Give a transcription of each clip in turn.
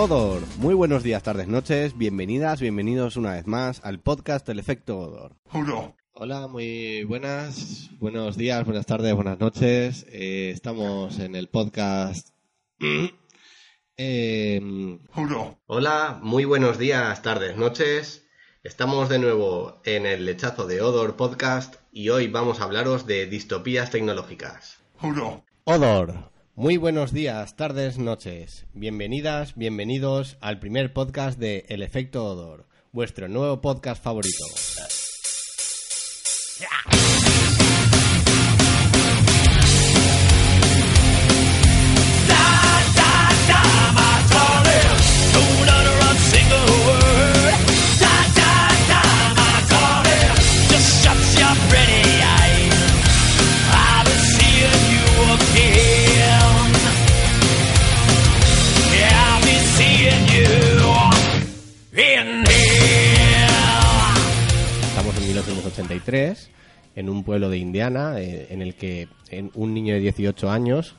Odor. Muy buenos días, tardes, noches. Bienvenidas, bienvenidos una vez más al podcast El Efecto Odor. Hola, muy buenas. Buenos días, buenas tardes, buenas noches. Eh, estamos en el podcast. Eh, Hola, muy buenos días, tardes, noches. Estamos de nuevo en el lechazo de Odor Podcast y hoy vamos a hablaros de distopías tecnológicas. Odor. Muy buenos días, tardes, noches. Bienvenidas, bienvenidos al primer podcast de El Efecto Odor, vuestro nuevo podcast favorito. 1983, en un pueblo de Indiana, eh, en el que en- un niño de 18 años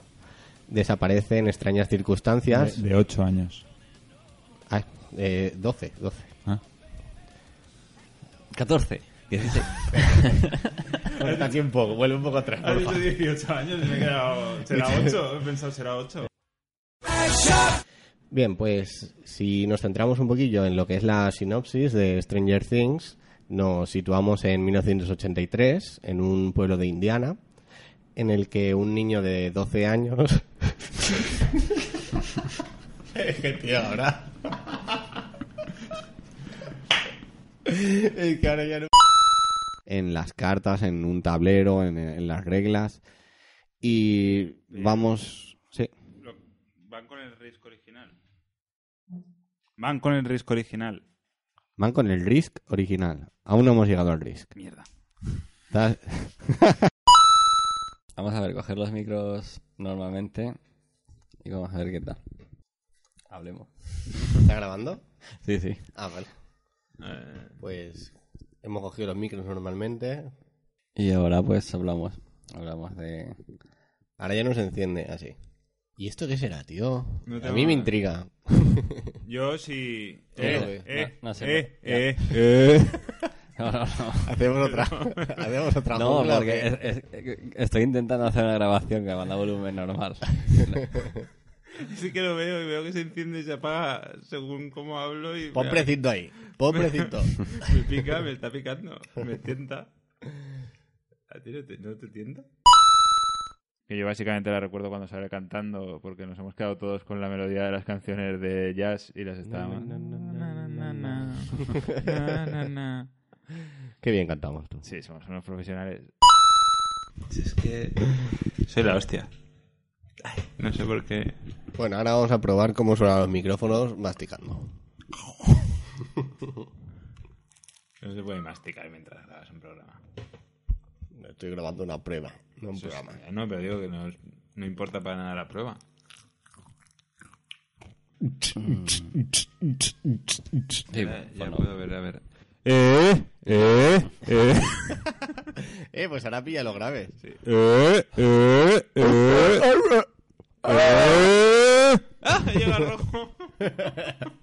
desaparece en extrañas circunstancias. De, de 8 años. Ah, eh, 12, 12. Ah. 14. 16. Cuenta aquí un poco, vuelve un poco atrás. Has dicho 18 años y me he quedado... ¿Será 8? He pensado, ¿será 8? Bien, pues si nos centramos un poquillo en lo que es la sinopsis de Stranger Things, nos situamos en 1983, en un pueblo de Indiana, en el que un niño de 12 años... es que tío, ahora... es que ahora ya no... En las cartas, en un tablero, en, en las reglas, y vamos... Sí. Van con el Risk original. Van con el Risk original. Van con el Risk original. Aún no hemos llegado al Risk. Mierda. ¿Estás- Vamos a ver, coger los micros normalmente y vamos a ver qué tal. Hablemos. ¿Está grabando? Sí, sí. Ah, vale. Pues hemos cogido los micros normalmente. Y ahora pues hablamos. Hablamos de... Ahora ya no se enciende así. ¿Y esto qué será, tío? No A mí me intriga. Yo sí... Eh, eh, No, no sé. eh, eh. Eh. No, no, no. Hacemos otra. Hacemos otra No, jungla, ¿o porque qué? es- es- estoy intentando hacer una grabación que manda volumen normal. Sí que lo veo y veo que se enciende y se apaga según cómo hablo y... Pon precinto ahí. Pon precinto. Me pica, me está picando. Me tienta. ¿A ti no te, no te tienta? Que yo básicamente la recuerdo cuando sale cantando, porque nos hemos quedado todos con la melodía de las canciones de jazz y las estábamos... Qué bien cantamos tú. Sí, somos unos profesionales. Si es que... Soy la hostia. No sé por qué... Bueno, ahora vamos a probar cómo suenan los micrófonos masticando. No se puede masticar mientras grabas un programa. Estoy grabando una prueba, no un Eso es- programa. No, pero digo que no, no importa para nada la prueba. Sí, ya ya bueno. puedo ver, a ver. Eh, eh, eh, Eh, pues ahora pilla los graves. eh, eh, eh, eh. ¡Ah! Llega rojo.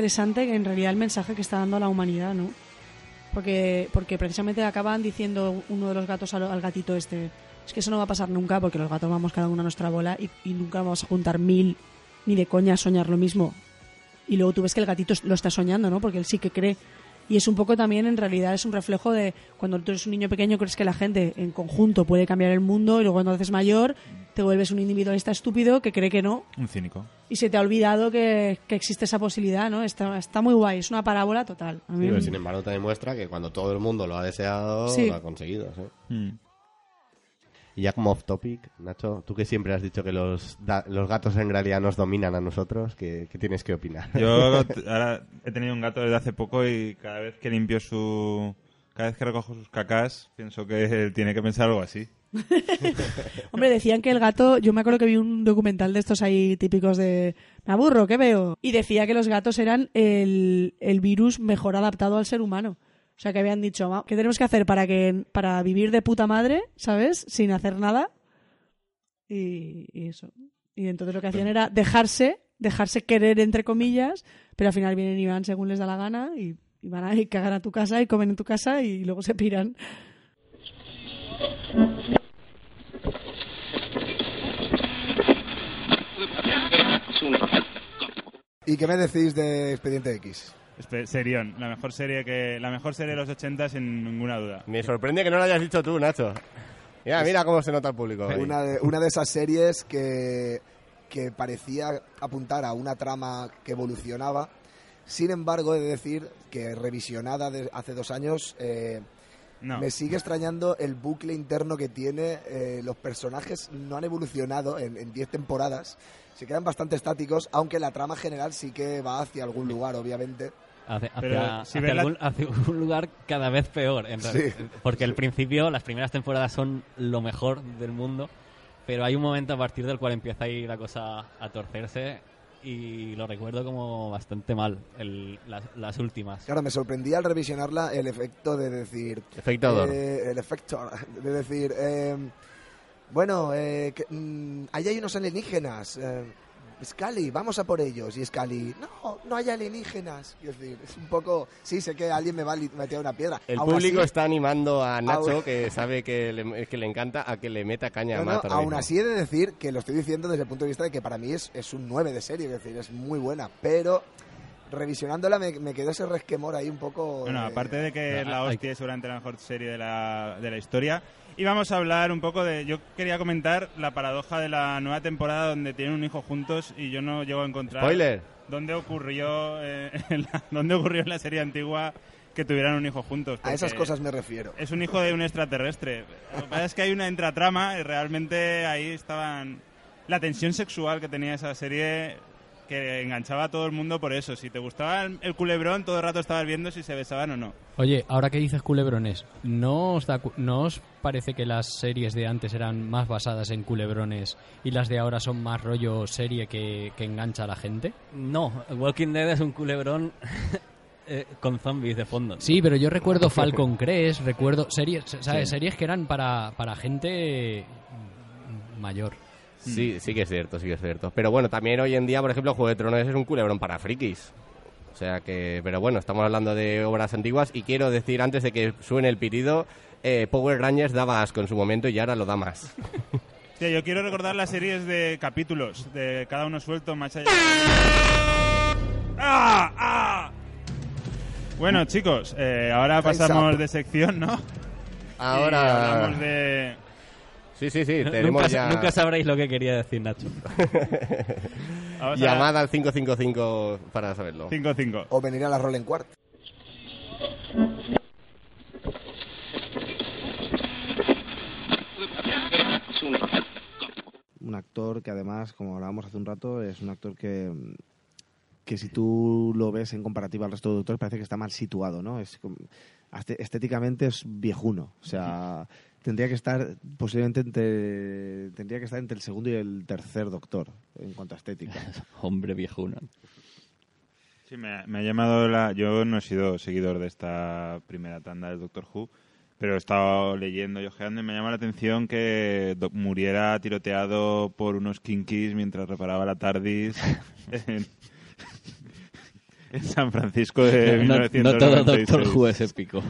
interesante en realidad el mensaje que está dando a la humanidad, ¿no? Porque, porque precisamente acaban diciendo uno de los gatos al, gatito este, es que eso no va a pasar nunca porque los gatos vamos cada uno a nuestra bola y, y nunca vamos a juntar mil ni de coña a soñar lo mismo. Y luego tú ves que el gatito lo está soñando, ¿no? Porque él sí que cree. Y es un poco también, en realidad, es un reflejo de cuando tú eres un niño pequeño, crees que la gente en conjunto puede cambiar el mundo y luego cuando haces mayor te vuelves un individualista estúpido que cree que no Un cínico. y se te ha olvidado que, que existe esa posibilidad, ¿no? Está, está muy guay, es una parábola total. A mí Sí, pero sin embargo, te demuestra que cuando todo el mundo lo ha deseado, Sí. lo ha conseguido. ¿sí? Mm. Y ya como off topic, Nacho, tú que siempre has dicho que los, da- los gatos en realidad nos dominan a nosotros, ¿qué, qué tienes que opinar? Yo ahora he tenido un gato desde hace poco y cada vez que limpio su... Cada vez que recojo sus cacas, pienso que tiene que pensar algo así. Hombre, decían que el gato, yo me acuerdo que vi un documental de estos ahí típicos de me aburro, ¿qué veo? Y decía que los gatos eran el, el virus mejor adaptado al ser humano. O sea, que habían dicho, "Va, ¿qué tenemos que hacer para que para vivir de puta madre, ¿sabes? Sin hacer nada. Y, y eso. Y entonces lo que hacían era dejarse, dejarse querer entre comillas, pero al final vienen y van según les da la gana y, y van a y cagan a tu casa y comen en tu casa y luego se piran. ¿Y qué me decís de Expediente X? Serión, la mejor serie que la mejor serie de los 80 sin ninguna duda. Me sorprende que no lo hayas dicho tú, Nacho. Mira, mira cómo se nota el público. Una de, una de esas series que, que parecía apuntar a una trama que evolucionaba. Sin embargo, he de decir que revisionada de hace dos años, eh, No. me sigue extrañando el bucle interno que tiene. eh, los personajes no han evolucionado en en 10 temporadas. Se quedan bastante estáticos, aunque la trama general sí que va hacia algún lugar, obviamente. Hacia, Pero hacia- si hacia ves la- algún, hacia un lugar cada vez peor. en Sí. realidad. Porque el principio, las primeras temporadas son lo mejor del mundo, pero hay un momento a partir del cual empieza ahí la cosa a torcerse y lo recuerdo como bastante mal, el- las, las últimas. Claro, me sorprendía al revisionarla el efecto de decir... Efecto eh, el efecto de decir... eh, bueno, eh, que, mm, ahí hay unos alienígenas. Scully, vamos a por ellos. Y Scully, no, no hay alienígenas. Es decir, es un poco... Sí, sé que alguien me va a meter una piedra. El Aún público así- está animando a Nacho, Aún- que sabe que le, que le encanta, a que le meta caña No, a Matt aún mismo. así he de decir que lo estoy diciendo desde el punto de vista de que para mí es, es un 9 de serie, es decir, es muy buena, pero revisionándola me, me quedó ese resquemor ahí un poco... Bueno, eh, aparte de que es la Hay- hostia, es seguramente la mejor serie de la, de la historia. Y vamos a hablar un poco de... Yo quería comentar la paradoja de la nueva temporada donde tienen un hijo juntos y yo no llego a encontrar... Spoiler. ¿Dónde ocurrió, eh, en la, dónde ocurrió en la serie antigua que tuvieran un hijo juntos? A esas cosas me refiero. Es un hijo de un extraterrestre. Lo que pasa es que hay una intratrama y realmente ahí estaban... La tensión sexual que tenía esa serie que enganchaba a todo el mundo por eso. Si te gustaba el, el culebrón, todo el rato estabas viendo si se besaban o no. Oye, ahora que dices culebrones, ¿no os, da cu- ¿no os parece que las series de antes eran más basadas en culebrones y las de ahora son más rollo serie que, que engancha a la gente? No, Walking Dead es un culebrón eh, con zombies de fondo. Sí, pero yo recuerdo Falcon Crest, recuerdo series, ¿sabes? Sí. Series que eran para, para gente mayor. Sí, sí que es cierto, sí que es cierto. Pero bueno, también hoy en día, por ejemplo, Juego de Tronos es un culebrón para frikis. O sea que, pero bueno, estamos hablando de obras antiguas y quiero decir antes de que suene el pitido, eh, Power Rangers daba asco en su momento y ahora lo da más. Sí, yo quiero recordar las series de capítulos, de cada uno suelto, más allá. ¡Ah! ¡Ah! Bueno, chicos, eh, ahora pasamos de sección, ¿no? Y Ahora... hablamos de... Sí, sí, sí, tenemos Nunca, ya... nunca sabréis lo que quería decir Nacho. Llamada al 555 para saberlo. 5-5. O venir a la Rolling Quart. un actor que además, como hablábamos hace un rato, es un actor que, que si tú lo ves en comparativa al resto de doctores parece que está mal situado, ¿no? Es como- estéticamente es viejuno, o sea, tendría que estar posiblemente entre tendría que estar entre el segundo y el tercer doctor en cuanto a estética. Hombre viejuno. Sí, me, me ha llamado la... Yo no he sido seguidor de esta primera tanda del Doctor Who, pero he estado leyendo y ojeando y me llama la atención que Doc muriera tiroteado por unos kinkis mientras reparaba la TARDIS en, en San Francisco de No, 1996. no todo Doctor Who es épico.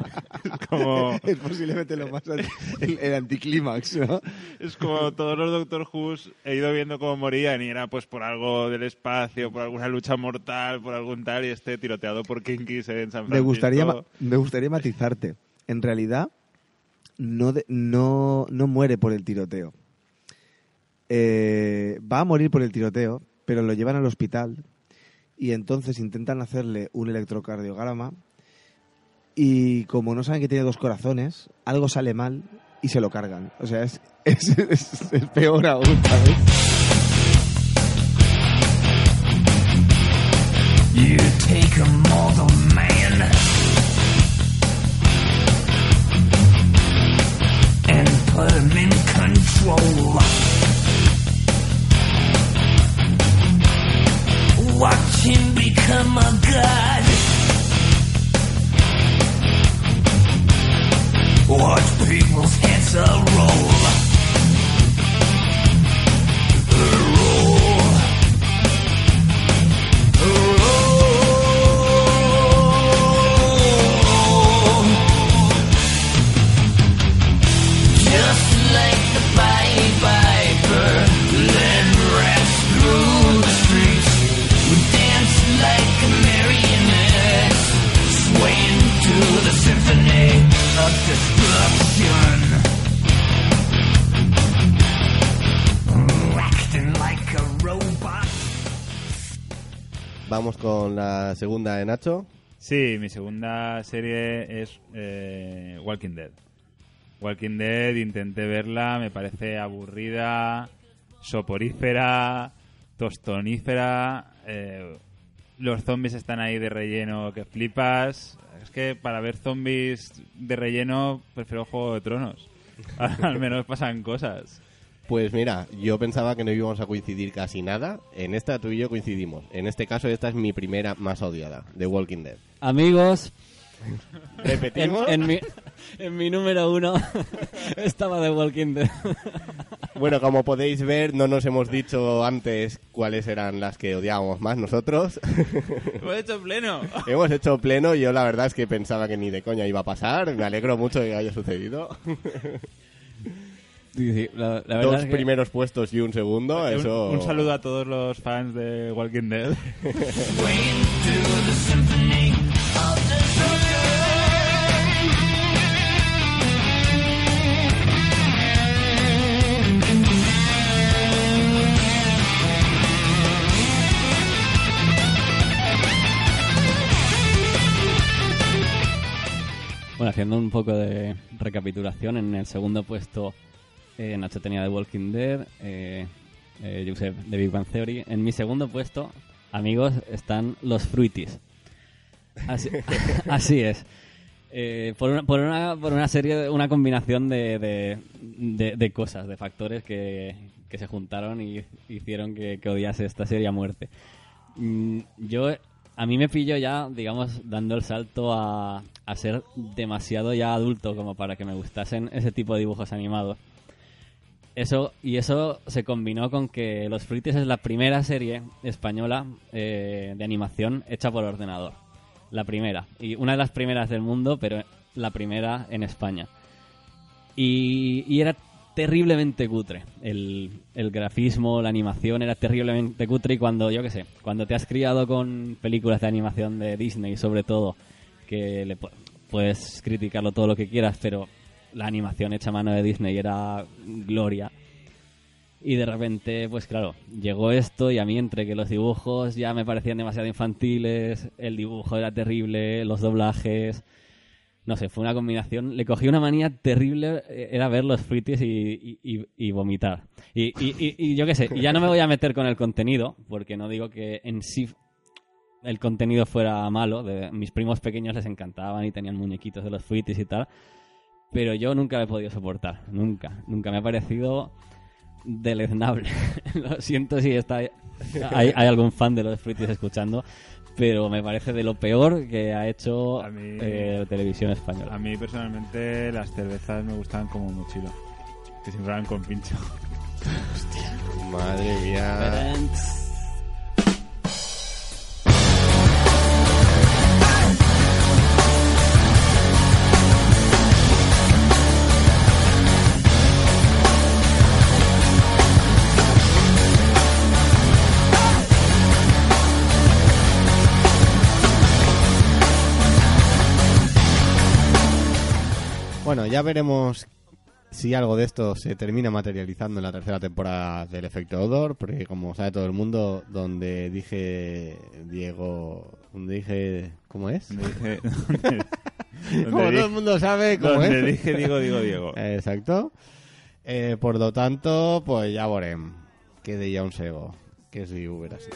Es como, Es posiblemente lo más... El, el anticlímax, ¿no? es como todos los Doctor Who he ido viendo cómo morían y era pues por algo del espacio, por alguna lucha mortal, por algún tal y este tiroteado por Kinkis en San Francisco. Me gustaría, ma- me gustaría matizarte. En realidad, no, de- no, no muere por el tiroteo. Eh, va a morir por el tiroteo, pero lo llevan al hospital y entonces intentan hacerle un electrocardiograma y como no saben que tiene dos corazones, algo sale mal y se lo cargan. O sea, es, es, es- peor aún. Watch him become a god. Watch people's heads. Roll. Con la segunda de Nacho. Sí, mi segunda serie es eh, Walking Dead. Walking Dead, intenté verla, me parece aburrida, soporífera, tostonífera. eh, los zombies están ahí de relleno que flipas. Es que para ver zombies de relleno prefiero Juego de Tronos. Al menos pasan cosas. Pues mira, yo pensaba que no íbamos a coincidir casi nada. En esta tú y yo coincidimos. En este caso, esta es mi primera más odiada, The Walking Dead. Amigos, ¿Repetimos? en mi, en mi número uno estaba The Walking Dead. Bueno, como podéis ver, no nos hemos dicho antes cuáles eran las que odiábamos más nosotros. Lo he hecho pleno. hemos hecho pleno yo la verdad es que pensaba que ni de coña iba a pasar. Me alegro mucho de que haya sucedido. Sí, sí, la, la verdad Dos es que- primeros puestos y un segundo, Un- eso... un saludo a todos los fans de Walking Dead. Bueno, haciendo un poco de recapitulación, en el segundo puesto eh, Nacho tenía The Walking Dead, eh, eh, Joseph de Big Bang Theory. En mi segundo puesto, amigos, están los Fruities. Así, es. Eh, por, una, por, una, serie, una combinación de, de, de- cosas, de factores que, se juntaron y hicieron que, que odiase esta serie a muerte. Mm, yo, a mí me pillo ya, digamos, dando el salto a, a ser demasiado ya adulto como para que me gustasen ese tipo de dibujos animados. Eso, y eso se combinó con que Los Fruities es la primera serie española eh, de animación hecha por ordenador. La primera. Y una de las primeras del mundo, pero la primera en España. Y, y era terriblemente cutre. El, el grafismo, la animación era terriblemente cutre. Y cuando, yo qué sé, cuando te has criado con películas de animación de Disney, sobre todo, que le pu- puedes criticarlo todo lo que quieras, pero la animación hecha a mano de Disney era gloria. Y de repente, pues claro, llegó esto y a mí entre que los dibujos ya me parecían demasiado infantiles, el dibujo era terrible, los doblajes, no sé, fue una combinación. Le cogí una manía terrible, eh, era ver los fruities y, vomitar. Y, y- yo qué sé, ya no me voy a meter con el contenido, porque no digo que en sí el contenido fuera malo. Mis primos pequeños les encantaban y tenían muñequitos de los fruities y tal. Pero yo nunca lo he podido soportar, nunca. Nunca me ha parecido deleznable. lo siento si está hay, hay algún fan de los fruities escuchando, pero me parece de lo peor que ha hecho mí- eh, televisión española. A mí personalmente las cervezas me gustaban como mochilo. Que siempre eran con pincho. Madre mía. Ya veremos si algo de esto se termina materializando en la tercera temporada del efecto Odor, porque como sabe todo el mundo, donde dije Diego, donde dije, ¿cómo es? Donde dije, donde- donde como todo el mundo sabe cómo donde es. dije Diego, Diego, Diego. Exacto. Eh, por lo tanto, pues ya veremos que deia un sego, que es Uber así.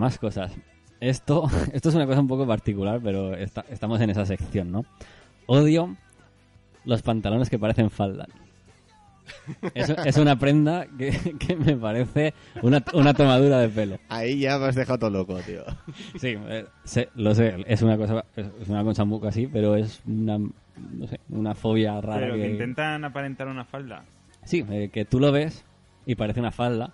Más cosas. Esto, esto es una cosa un poco particular, pero está- estamos en esa sección, ¿no? Odio los pantalones que parecen falda. Es, es una prenda que, que me parece una, una tomadura de pelo. Ahí ya me has dejado todo loco, tío. Sí, eh, sé- lo sé, es una cosa es es una cosa muy así, pero es una, no sé, una fobia rara Pero que que... intentan aparentar una falda. Sí, eh, que tú lo ves y parece una falda,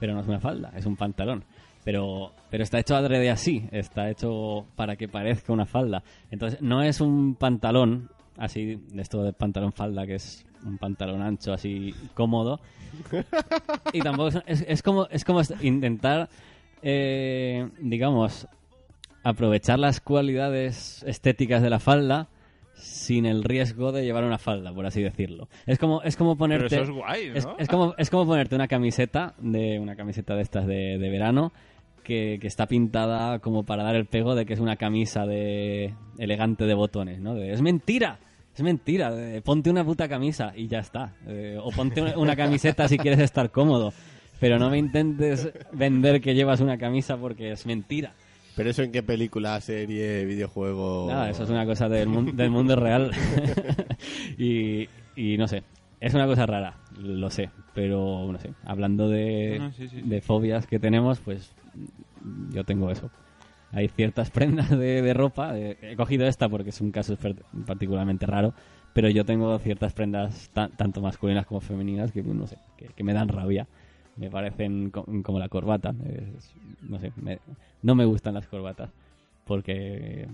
pero no es una falda, es un pantalón. Pero, pero está hecho adrede así, está hecho para que parezca una falda. Entonces, no es un pantalón así, de esto de pantalón falda, que es un pantalón ancho, así cómodo. Y tampoco es, es- es como, es como intentar, eh, digamos, aprovechar las cualidades estéticas de la falda sin el riesgo de llevar una falda, por así decirlo. Es como, es como ponerte... Pero eso es guay, ¿no? Es, es como, es como ponerte una camiseta de una camiseta de estas de, de verano que, que está pintada como para dar el pego de que es una camisa de elegante de botones, ¿no? De, es mentira, es mentira. de, ponte una puta camisa y ya está. Eh, o ponte una, una camiseta si quieres estar cómodo. Pero no me intentes vender que llevas una camisa porque es mentira. ¿Pero eso en qué película, serie, videojuego? Nada, eso es una cosa del, mun- del mundo real. y, y no sé, es una cosa rara, lo sé, pero no sé, hablando de, No, sí, sí, sí. de fobias que tenemos, pues yo tengo eso. Hay ciertas prendas de, de ropa, he cogido esta porque es un caso particularmente raro, pero yo tengo ciertas prendas ta- tanto masculinas como femeninas que no sé, que, que me dan rabia. Me parecen co- como la corbata. es- no sé, me- no me gustan las corbatas porque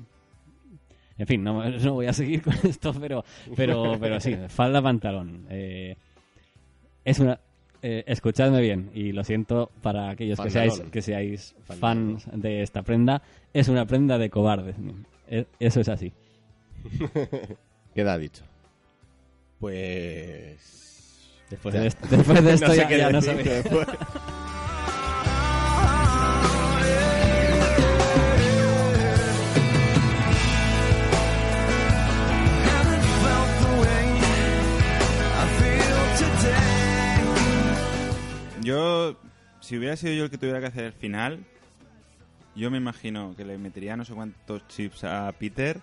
en fin, no, no voy a seguir con esto, pero, pero, pero sí, falda pantalón. Eh, es una. Eh, escuchadme bien, y lo siento para aquellos que seáis, que seáis fans de esta prenda. Es una prenda de cobardes. Eh, Eso es así. Queda dicho. Pues... Después Ya. de esto, después de esto No sé ya, no Yo, si hubiera sido yo el que tuviera que hacer el final, yo me imagino que le metería no sé cuántos chips a Peter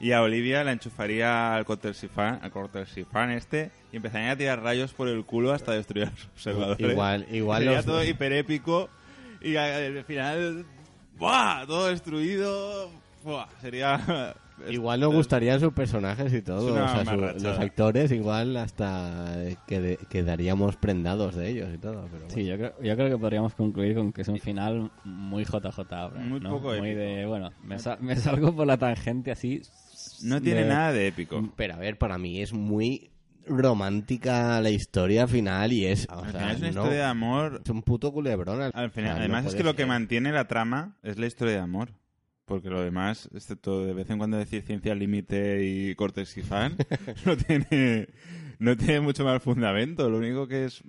y a Olivia la enchufaría al cortesifán, al cortesifán este y empezaría a tirar rayos por el culo hasta destruir a los observadores. Igual- igual Sería los- todo hiperépico y al final, ¡buah! Todo destruido. ¡buah! Sería... Igual nos gustarían sus personajes y todo. O sea, su- los actores igual hasta quede- quedaríamos prendados de ellos y todo. Pero Sí, yo creo, yo creo que podríamos concluir con que es un final muy JJ ahora. Muy ¿no? poco Muy de, bueno, me, sa- me salgo por la tangente así. No tiene de- nada de épico. Pero a ver, para mí es muy romántica la historia final y es... o sea, es una no- historia de amor es un puto culebrón. al- Al final, o sea, no además es que lo que mantiene la trama es la historia de amor. Porque lo demás, excepto de vez en cuando decir ciencia límite y cortes y fan, no tiene, no tiene mucho más fundamento. Lo único que es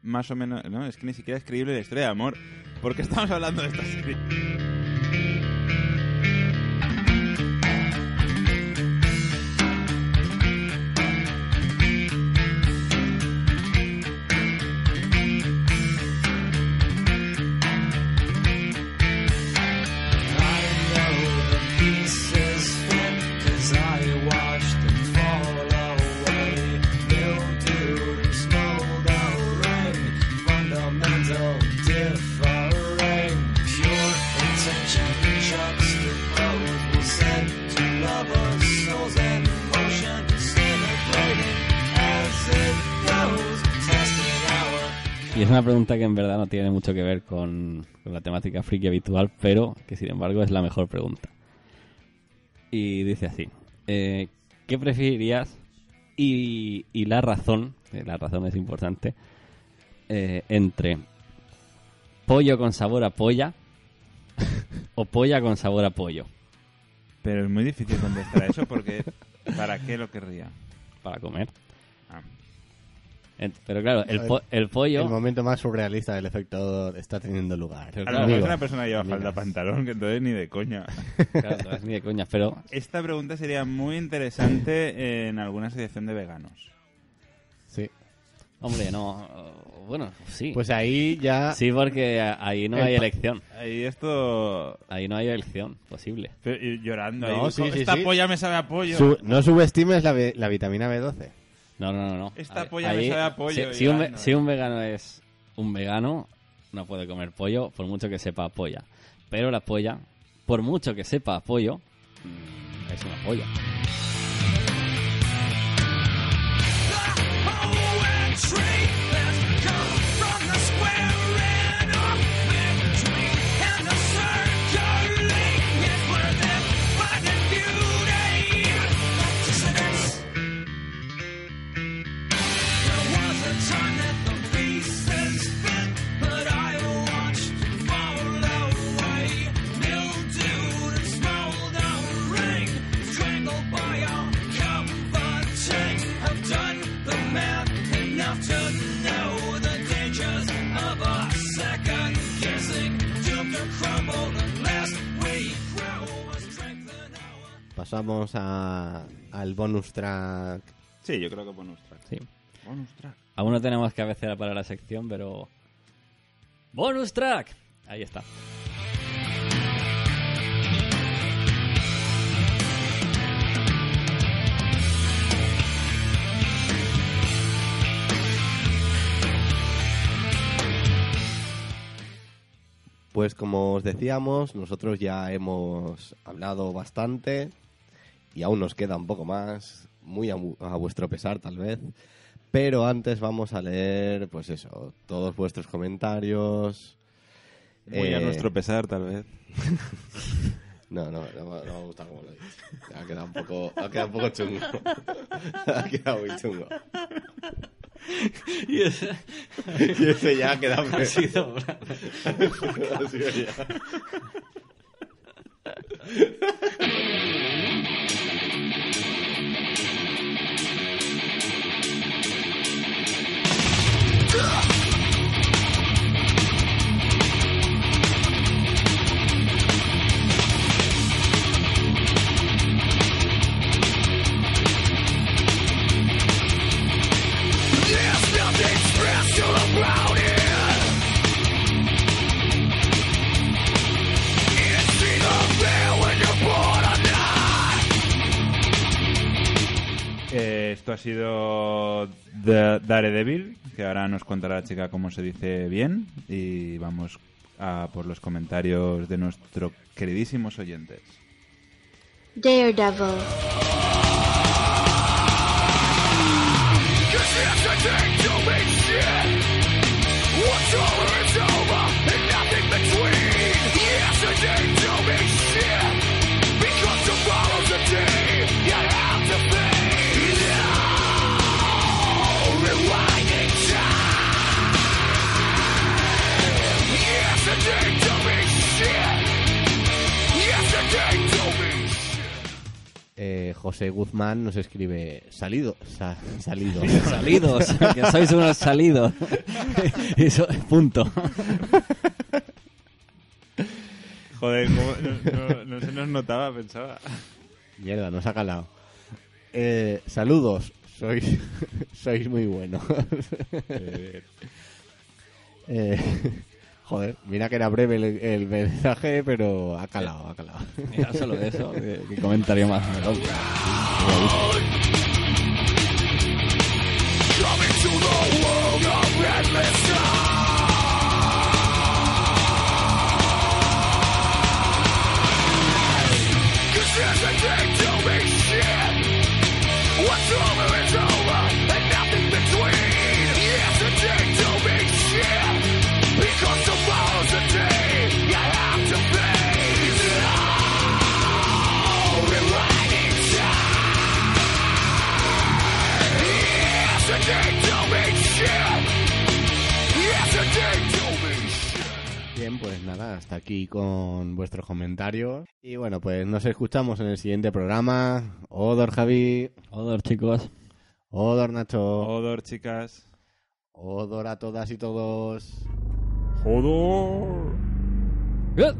más o menos... No, es que ni siquiera es creíble la historia de amor. ¿Por qué estamos hablando de esta serie? Una pregunta que en verdad no tiene mucho que ver con, con la temática friki habitual, pero que sin embargo es la mejor pregunta. Y dice así, eh, ¿qué preferirías y, y la razón, que la razón es importante, eh, entre pollo con sabor a polla o polla con sabor a pollo. Pero es muy difícil contestar eso porque ¿para qué lo querría? Para comer. Ah. Pero claro, el, po- el pollo... El momento más surrealista del efecto está teniendo lugar. A lo mejor una persona lleva falda pantalón, que entonces ni de coña. Claro, ni de coña, pero Esta pregunta sería muy interesante en alguna asociación de veganos. Sí. Hombre, no. Bueno, sí. Pues ahí ya... Sí, porque ahí no El hay elección. Ahí esto... Ahí no hay elección posible. Pero- y llorando No, ahí. sí, sí, Esta sí. polla me sabe a pollo. Su- no subestimes la, B- la vitamina B12. No, no, no. no. Esta Ahí- polla me ahí- sabe a pollo, Si, si un, si vegano es un vegano, no puede comer pollo, por mucho que sepa a polla. Pero la polla, por mucho que sepa a pollo, es una polla. Pasamos a, al bonus track. Sí, yo creo que bonus track. Sí. Bonus track. Aún no tenemos cabecera para la sección, pero... ¡Bonus track! Ahí está. Pues como os decíamos, nosotros ya hemos hablado bastante y aún nos queda un poco más, muy a, a vuestro pesar tal vez. Pero antes vamos a leer, pues eso, todos vuestros comentarios. Muy a Eh, nuestro pesar, tal vez. No, no, no, me- no me gusta como lo dices. Ha quedado un poco, ha quedado un poco chungo. ha quedado muy chungo. Y ese- Y ese ya ha quedado Ha sido- Ha sido ya. Sido Da- Daredevil, que ahora nos contará la chica cómo se dice bien. Y vamos a por los comentarios de nuestros queridísimos oyentes. Daredevil. José Guzmán nos escribe salido, sa- salido. Salidos, que sois unos salidos. Eso, punto. Joder, ¿cómo? No, no- no se nos notaba, pensaba. Mierda, nos ha calado. Eh, saludos, sois, sois muy buenos. Eh, Joder, mira que era breve el, mensaje, pero ha calado, ha calado. Mira, solo de eso, qué comentario más. Con vuestros comentarios. Y bueno, pues nos escuchamos en el siguiente programa. Odor Javi. Odor, chicos. Odor Nacho. Odor, chicas. Odor a todas y todos. Odor. Good.